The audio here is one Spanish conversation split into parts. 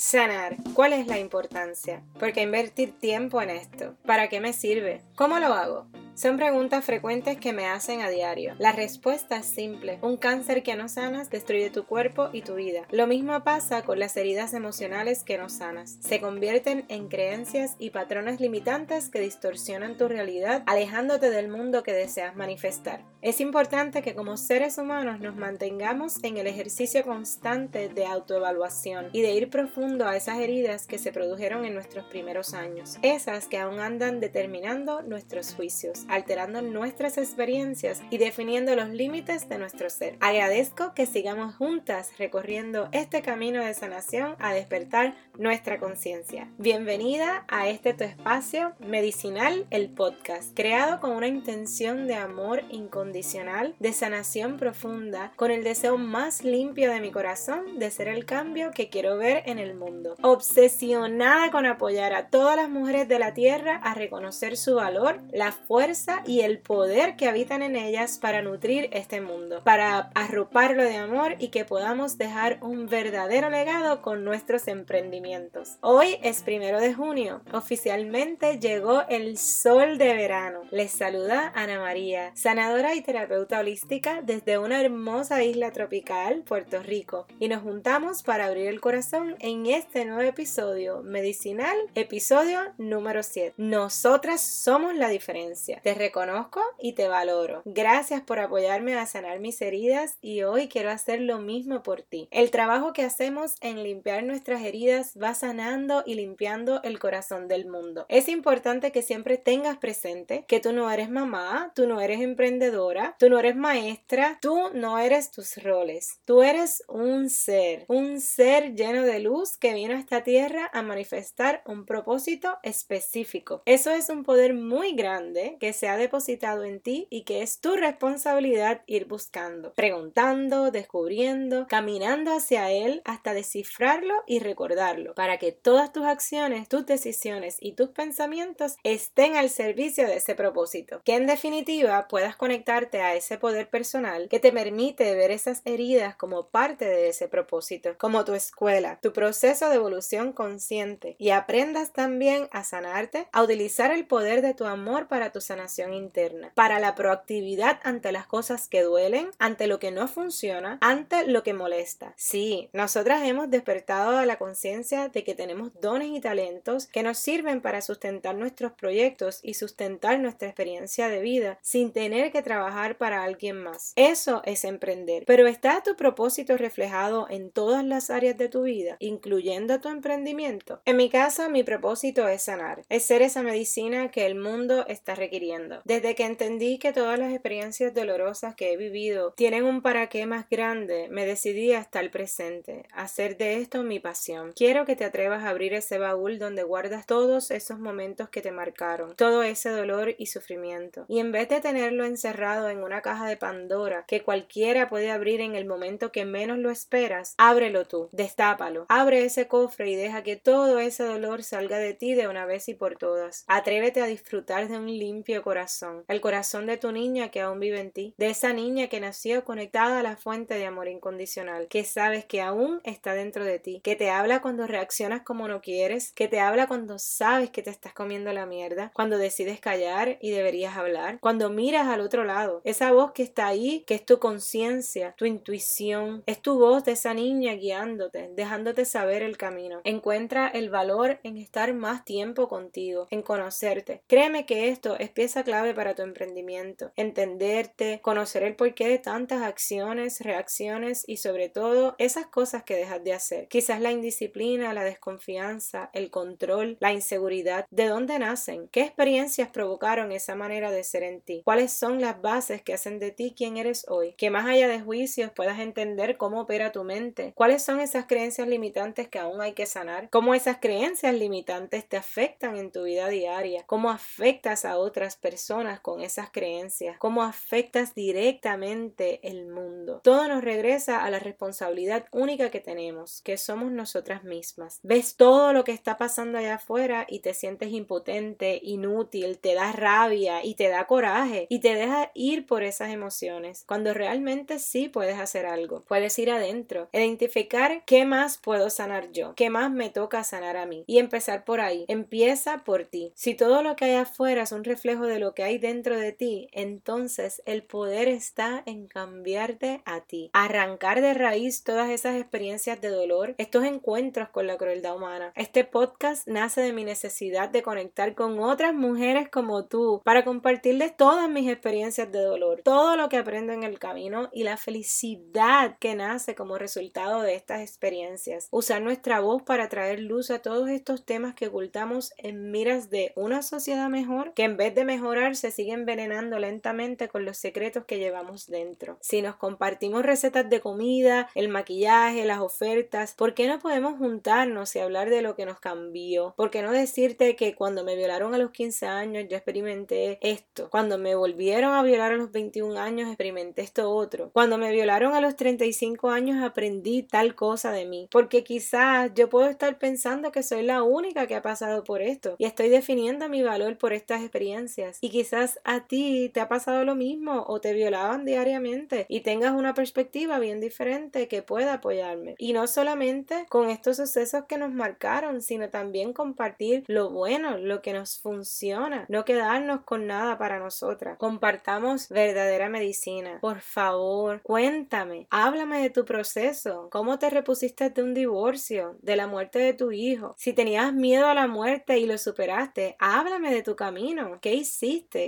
Sanar. ¿Cuál es la importancia? ¿Por qué invertir tiempo en esto? ¿Para qué me sirve? ¿Cómo lo hago? Son preguntas frecuentes que me hacen a diario. La respuesta es simple. Un cáncer que no sanas destruye tu cuerpo y tu vida. Lo mismo pasa con las heridas emocionales que no sanas. Se convierten en creencias y patrones limitantes que distorsionan tu realidad, alejándote del mundo que deseas manifestar. Es importante que como seres humanos nos mantengamos en el ejercicio constante de autoevaluación y de ir profundo a esas heridas que se produjeron en nuestros primeros años, esas que aún andan determinando nuestros juicios alterando nuestras experiencias y definiendo los límites de nuestro ser. Agradezco que sigamos juntas recorriendo este camino de sanación a despertar nuestra conciencia. Bienvenida a este tu espacio medicinal, el podcast, creado con una intención de amor incondicional, de sanación profunda, con el deseo más limpio de mi corazón de ser el cambio que quiero ver en el mundo. Obsesionada con apoyar a todas las mujeres de la tierra a reconocer su valor, la fuerza y el poder que habitan en ellas para nutrir este mundo, para arroparlo de amor y que podamos dejar un verdadero legado con nuestros emprendimientos. Hoy es primero de junio, oficialmente llegó el sol de verano. Les saluda Ana María, sanadora y terapeuta holística desde una hermosa isla tropical, Puerto Rico, y nos juntamos para abrir el corazón en este nuevo episodio medicinal, episodio número 7. Nosotras somos la diferencia. Te reconozco y te valoro. Gracias por apoyarme a sanar mis heridas y hoy quiero hacer lo mismo por ti. El trabajo que hacemos en limpiar nuestras heridas va sanando y limpiando el corazón del mundo. Es importante que siempre tengas presente que tú no eres mamá, tú no eres emprendedora, tú no eres maestra, tú no eres tus roles. Tú eres un ser, un ser lleno de luz que vino a esta tierra a manifestar un propósito específico. Eso es un poder muy grande que se ha depositado en ti y que es tu responsabilidad ir buscando, preguntando, descubriendo, caminando hacia él hasta descifrarlo y recordarlo, para que todas tus acciones, tus decisiones y tus pensamientos estén al servicio de ese propósito. Que en definitiva puedas conectarte a ese poder personal que te permite ver esas heridas como parte de ese propósito, como tu escuela, tu proceso de evolución consciente y aprendas también a sanarte, a utilizar el poder de tu amor para tu sanación interna, para la proactividad ante las cosas que duelen, ante lo que no funciona, ante lo que molesta. Sí, nosotras hemos despertado a la conciencia de que tenemos dones y talentos que nos sirven para sustentar nuestros proyectos y sustentar nuestra experiencia de vida sin tener que trabajar para alguien más. Eso es emprender. Pero ¿está tu propósito reflejado en todas las áreas de tu vida, incluyendo tu emprendimiento? En mi casa, mi propósito es sanar, es ser esa medicina que el mundo está requiriendo desde que entendí que todas las experiencias dolorosas que he vivido tienen un para qué más grande, me decidí a estar presente, a hacer de esto mi pasión. Quiero que te atrevas a abrir ese baúl donde guardas todos esos momentos que te marcaron, todo ese dolor y sufrimiento. Y en vez de tenerlo encerrado en una caja de Pandora que cualquiera puede abrir en el momento que menos lo esperas, ábrelo tú, destápalo, abre ese cofre y deja que todo ese dolor salga de ti de una vez y por todas. Atrévete a disfrutar de un limpio corazón el corazón de tu niña que aún vive en ti, de esa niña que nació conectada a la fuente de amor incondicional, que sabes que aún está dentro de ti, que te habla cuando reaccionas como no quieres, que te habla cuando sabes que te estás comiendo la mierda, cuando decides callar y deberías hablar, cuando miras al otro lado, esa voz que está ahí, que es tu conciencia, tu intuición, es tu voz de esa niña guiándote, dejándote saber el camino. Encuentra el valor en estar más tiempo contigo, en conocerte. Créeme que esto es pieza clave para tu emprendimiento. Entenderte, conocer el porqué de tantas acciones, reacciones y sobre todo esas cosas que dejas de hacer. Quizás la indisciplina, la desconfianza, el control, la inseguridad. ¿De dónde nacen? ¿Qué experiencias provocaron esa manera de ser en ti? ¿Cuáles son las bases que hacen de ti quien eres hoy? Que más allá de juicios puedas entender cómo opera tu mente. ¿Cuáles son esas creencias limitantes que aún hay que sanar? ¿Cómo esas creencias limitantes te afectan en tu vida diaria? ¿Cómo afectas a otras personas con esas creencias, cómo afectas directamente el mundo. Todo nos regresa a la responsabilidad única que tenemos, que somos nosotras mismas. Ves todo lo que está pasando allá afuera y te sientes impotente, inútil, te da rabia y te da coraje y te deja ir por esas emociones, cuando realmente sí puedes hacer algo. Puedes ir adentro, identificar qué más puedo sanar yo, qué más me toca sanar a mí y empezar por ahí. Empieza por ti. Si todo lo que hay afuera es un reflejo de lo que hay dentro de ti, entonces el poder está en cambiarte a ti, arrancar de raíz todas esas experiencias de dolor, estos encuentros con la crueldad humana. Este podcast nace de mi necesidad de conectar con otras mujeres como tú para compartirles todas mis experiencias de dolor, todo lo que aprendo en el camino y la felicidad que nace como resultado de estas experiencias. Usar nuestra voz para traer luz a todos estos temas que ocultamos en miras de una sociedad mejor que en vez de mejorar se sigue envenenando lentamente con los secretos que llevamos dentro. Si nos compartimos recetas de comida, el maquillaje, las ofertas, ¿por qué no podemos juntarnos y hablar de lo que nos cambió? ¿Por qué no decirte que cuando me violaron a los 15 años yo experimenté esto? Cuando me volvieron a violar a los 21 años experimenté esto otro. Cuando me violaron a los 35 años aprendí tal cosa de mí. Porque quizás yo puedo estar pensando que soy la única que ha pasado por esto y estoy definiendo mi valor por estas experiencias. Y quizás a ti te ha pasado lo mismo o te violaban diariamente y tengas una perspectiva bien diferente que pueda apoyarme. Y no solamente con estos sucesos que nos marcaron, sino también compartir lo bueno, lo que nos funciona, no quedarnos con nada para nosotras. Compartamos verdadera medicina. Por favor, cuéntame, háblame de tu proceso, cómo te repusiste de un divorcio, de la muerte de tu hijo. Si tenías miedo a la muerte y lo superaste, háblame de tu camino. ¿Qué hiciste?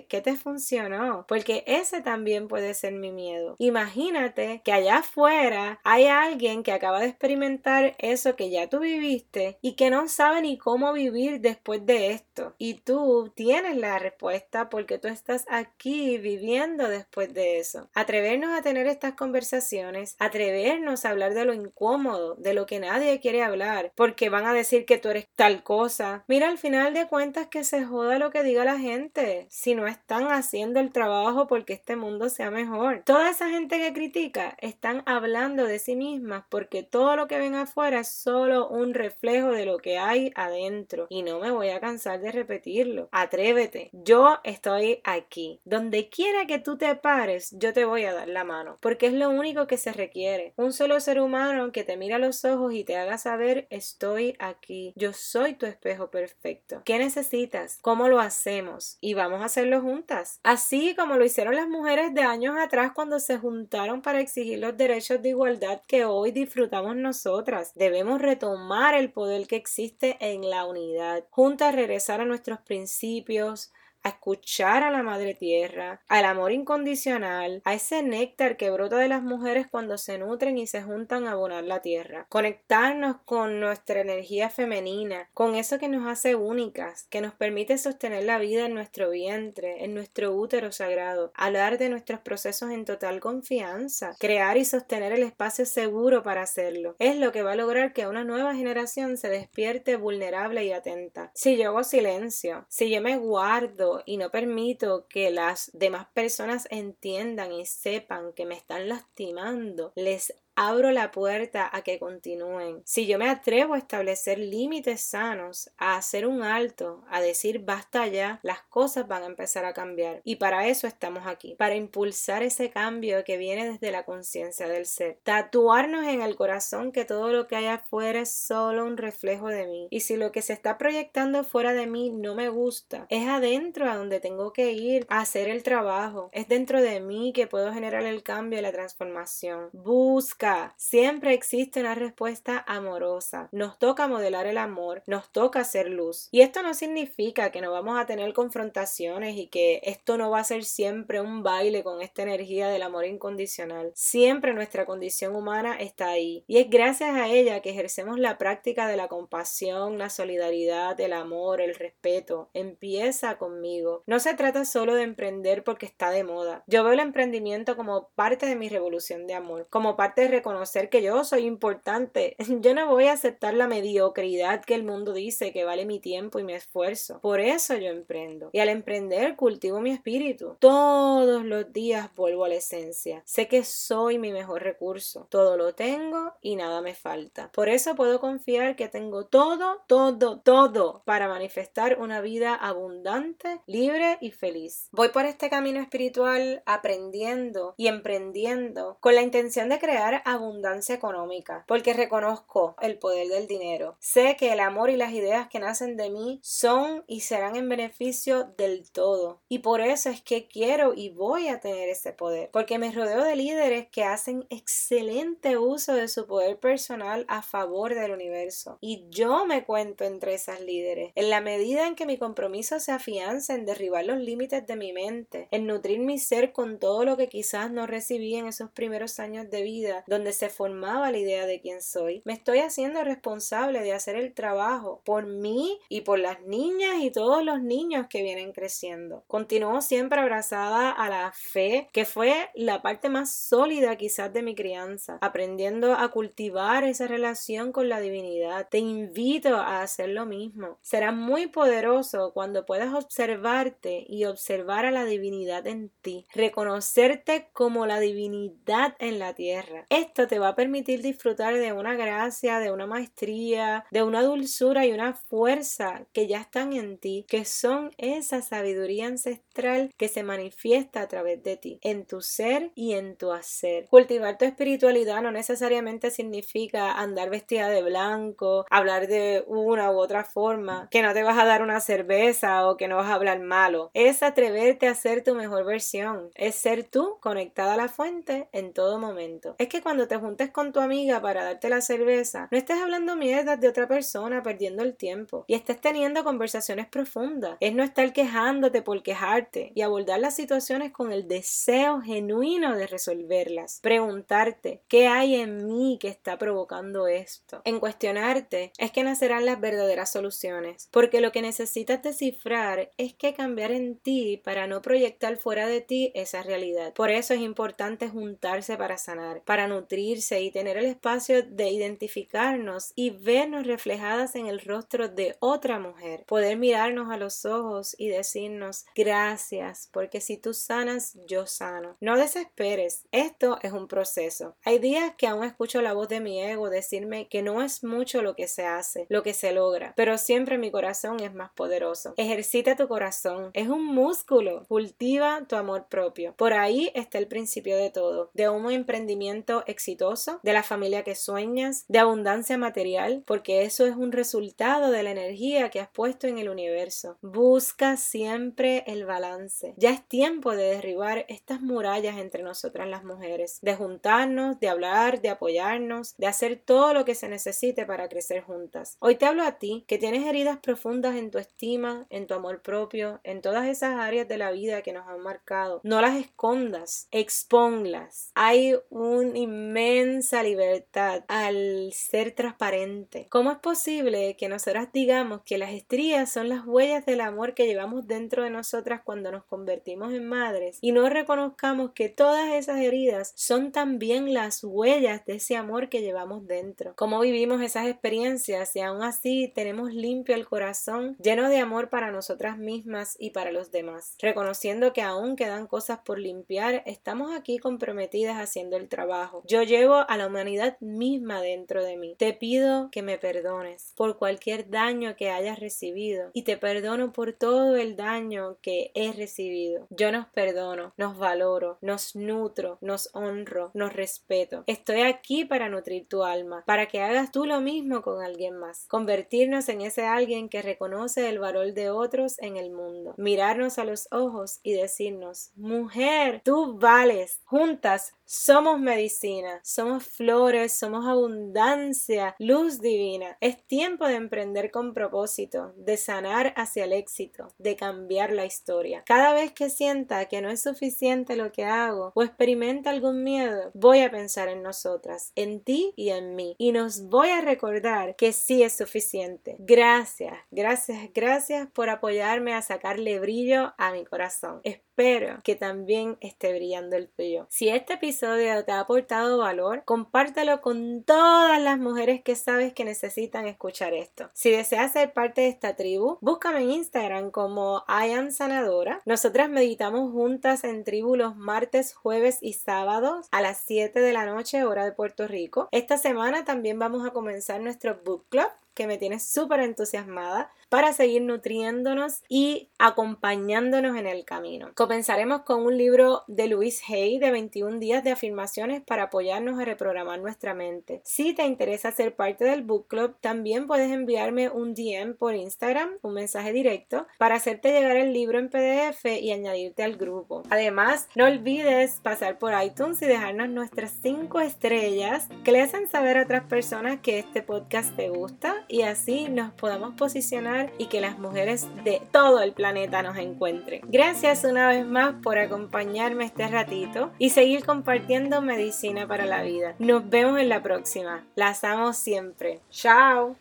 ¿Qué te funcionó? Porque ese también puede ser mi miedo. Imagínate que allá afuera hay alguien que acaba de experimentar eso que ya tú viviste y que no sabe ni cómo vivir después de esto. Y tú tienes la respuesta porque tú estás aquí viviendo después de eso. Atrevernos a tener estas conversaciones, atrevernos a hablar de lo incómodo, de lo que nadie quiere hablar, porque van a decir que tú eres tal cosa. Mira, al final de cuentas que se joda lo que diga la gente, si no están haciendo el trabajo porque este mundo sea mejor. Toda esa gente que critica están hablando de sí mismas porque todo lo que ven afuera es solo un reflejo de lo que hay adentro y no me voy a cansar de repetirlo. Atrévete. Yo estoy aquí. Donde quiera que tú te pares, yo te voy a dar la mano porque es lo único que se requiere. Un solo ser humano que te mira a los ojos y te haga saber estoy aquí. Yo soy tu espejo perfecto. ¿Qué necesitas? ¿Cómo lo hacemos? Y vamos a hacerlo juntas. Así como lo hicieron las mujeres de años atrás cuando se juntaron para exigir los derechos de igualdad que hoy disfrutamos nosotras. Debemos retomar el poder que existe en la unidad. Juntas regresar a nuestros principios, a escuchar a la madre tierra, al amor incondicional, a ese néctar que brota de las mujeres cuando se nutren y se juntan a abonar la tierra, conectarnos con nuestra energía femenina, con eso que nos hace únicas, que nos permite sostener la vida en nuestro vientre, en nuestro útero sagrado, hablar de nuestros procesos en total confianza, crear y sostener el espacio seguro para hacerlo, es lo que va a lograr que una nueva generación se despierte vulnerable y atenta. Si yo hago silencio, si yo me guardo, y no permito que las demás personas entiendan y sepan que me están lastimando, les abro la puerta a que continúen. Si yo me atrevo a establecer límites sanos, a hacer un alto, a decir basta ya, las cosas van a empezar a cambiar. Y para eso estamos aquí, para impulsar ese cambio que viene desde la conciencia del ser. Tatuarnos en el corazón que todo lo que hay afuera es solo un reflejo de mí. Y si lo que se está proyectando fuera de mí no me gusta, es adentro a donde tengo que ir a hacer el trabajo. Es dentro de mí que puedo generar el cambio y la transformación. Busca Siempre existe una respuesta amorosa. Nos toca modelar el amor, nos toca hacer luz. Y esto no significa que no vamos a tener confrontaciones y que esto no va a ser siempre un baile con esta energía del amor incondicional. Siempre nuestra condición humana está ahí. Y es gracias a ella que ejercemos la práctica de la compasión, la solidaridad, el amor, el respeto. Empieza conmigo. No se trata solo de emprender porque está de moda. Yo veo el emprendimiento como parte de mi revolución de amor, como parte de reconocer que yo soy importante. Yo no voy a aceptar la mediocridad que el mundo dice que vale mi tiempo y mi esfuerzo. Por eso yo emprendo. Y al emprender cultivo mi espíritu. Todos los días vuelvo a la esencia. Sé que soy mi mejor recurso. Todo lo tengo y nada me falta. Por eso puedo confiar que tengo todo, todo, todo para manifestar una vida abundante, libre y feliz. Voy por este camino espiritual aprendiendo y emprendiendo con la intención de crear abundancia económica, porque reconozco el poder del dinero. Sé que el amor y las ideas que nacen de mí son y serán en beneficio del todo. Y por eso es que quiero y voy a tener ese poder, porque me rodeo de líderes que hacen excelente uso de su poder personal a favor del universo. Y yo me cuento entre esas líderes. En la medida en que mi compromiso se afianza en derribar los límites de mi mente, en nutrir mi ser con todo lo que quizás no recibí en esos primeros años de vida, donde se formaba la idea de quién soy, me estoy haciendo responsable de hacer el trabajo por mí y por las niñas y todos los niños que vienen creciendo. Continúo siempre abrazada a la fe, que fue la parte más sólida quizás de mi crianza, aprendiendo a cultivar esa relación con la divinidad. Te invito a hacer lo mismo. Será muy poderoso cuando puedas observarte y observar a la divinidad en ti, reconocerte como la divinidad en la tierra. Esto te va a permitir disfrutar de una gracia, de una maestría, de una dulzura y una fuerza que ya están en ti, que son esa sabiduría ancestral que se manifiesta a través de ti, en tu ser y en tu hacer. Cultivar tu espiritualidad no necesariamente significa andar vestida de blanco, hablar de una u otra forma, que no te vas a dar una cerveza o que no vas a hablar malo. Es atreverte a ser tu mejor versión, es ser tú conectada a la fuente en todo momento. Es que te juntes con tu amiga para darte la cerveza, no estés hablando mierdas de otra persona perdiendo el tiempo y estés teniendo conversaciones profundas. Es no estar quejándote por quejarte y abordar las situaciones con el deseo genuino de resolverlas. Preguntarte qué hay en mí que está provocando esto. En cuestionarte es que nacerán las verdaderas soluciones, porque lo que necesitas descifrar es que cambiar en ti para no proyectar fuera de ti esa realidad. Por eso es importante juntarse para sanar, para nutrirse y tener el espacio de identificarnos y vernos reflejadas en el rostro de otra mujer. Poder mirarnos a los ojos y decirnos gracias, porque si tú sanas, yo sano. No desesperes, esto es un proceso. Hay días que aún escucho la voz de mi ego decirme que no es mucho lo que se hace, lo que se logra, pero siempre mi corazón es más poderoso. Ejercita tu corazón, es un músculo, cultiva tu amor propio. Por ahí está el principio de todo, de un emprendimiento exitoso, de la familia que sueñas, de abundancia material, porque eso es un resultado de la energía que has puesto en el universo. Busca siempre el balance. Ya es tiempo de derribar estas murallas entre nosotras las mujeres, de juntarnos, de hablar, de apoyarnos, de hacer todo lo que se necesite para crecer juntas. Hoy te hablo a ti, que tienes heridas profundas en tu estima, en tu amor propio, en todas esas áreas de la vida que nos han marcado. No las escondas, expónlas. Hay una inmensa libertad al ser transparente. ¿Cómo es posible que nosotras digamos que las estrías son las huellas del amor que llevamos dentro de nosotras cuando nos convertimos en madres y no reconozcamos que todas esas heridas son también las huellas de ese amor que llevamos dentro? ¿Cómo vivimos esas experiencias y aún así tenemos limpio el corazón, lleno de amor para nosotras mismas y para los demás? Reconociendo que aún quedan cosas por limpiar, estamos aquí comprometidas haciendo el trabajo. Yo llevo a la humanidad misma dentro de mí. Te pido que me perdones por cualquier daño que hayas recibido y te perdono por todo el daño que he recibido. Yo nos perdono, nos valoro, nos nutro, nos honro, nos respeto. Estoy aquí para nutrir tu alma, para que hagas tú lo mismo con alguien más. Convertirnos en ese alguien que reconoce el valor de otros en el mundo. Mirarnos a los ojos y decirnos, mujer, tú vales. Juntas somos medicina, somos flores, somos abundancia, luz divina. Es tiempo de emprender con propósito, de sanar hacia el éxito, de cambiar la historia. Cada vez que sienta que no es suficiente lo que hago o experimenta algún miedo, voy a pensar en nosotras, en ti y en mí. Y nos voy a recordar que sí es suficiente. Gracias, gracias, gracias por apoyarme a sacarle brillo a mi corazón. Espero que también esté brillando el tuyo. Si este episodio te ha aportado aportado valor, compártelo con todas las mujeres que sabes que necesitan escuchar esto. Si deseas ser parte de esta tribu, búscame en Instagram como I am sanadora. Nosotras meditamos juntas en tribu los martes, jueves y sábados a las 7 de la noche, hora de Puerto Rico. Esta semana también vamos a comenzar nuestro book club que me tiene súper entusiasmada para seguir nutriéndonos y acompañándonos en el camino. Comenzaremos con un libro de Louise Hay de 21 días de afirmaciones para apoyarnos a reprogramar nuestra mente. Si te interesa ser parte del book club, también puedes enviarme un DM por Instagram, un mensaje directo, para hacerte llegar el libro en PDF y añadirte al grupo. Además, no olvides pasar por iTunes y dejarnos nuestras 5 estrellas que le hacen saber a otras personas que este podcast te gusta y así nos podamos posicionar y que las mujeres de todo el planeta nos encuentren. Gracias una vez más por acompañarme este ratito y seguir compartiendo medicina para la vida. Nos vemos en la próxima. Las amo siempre. Chao.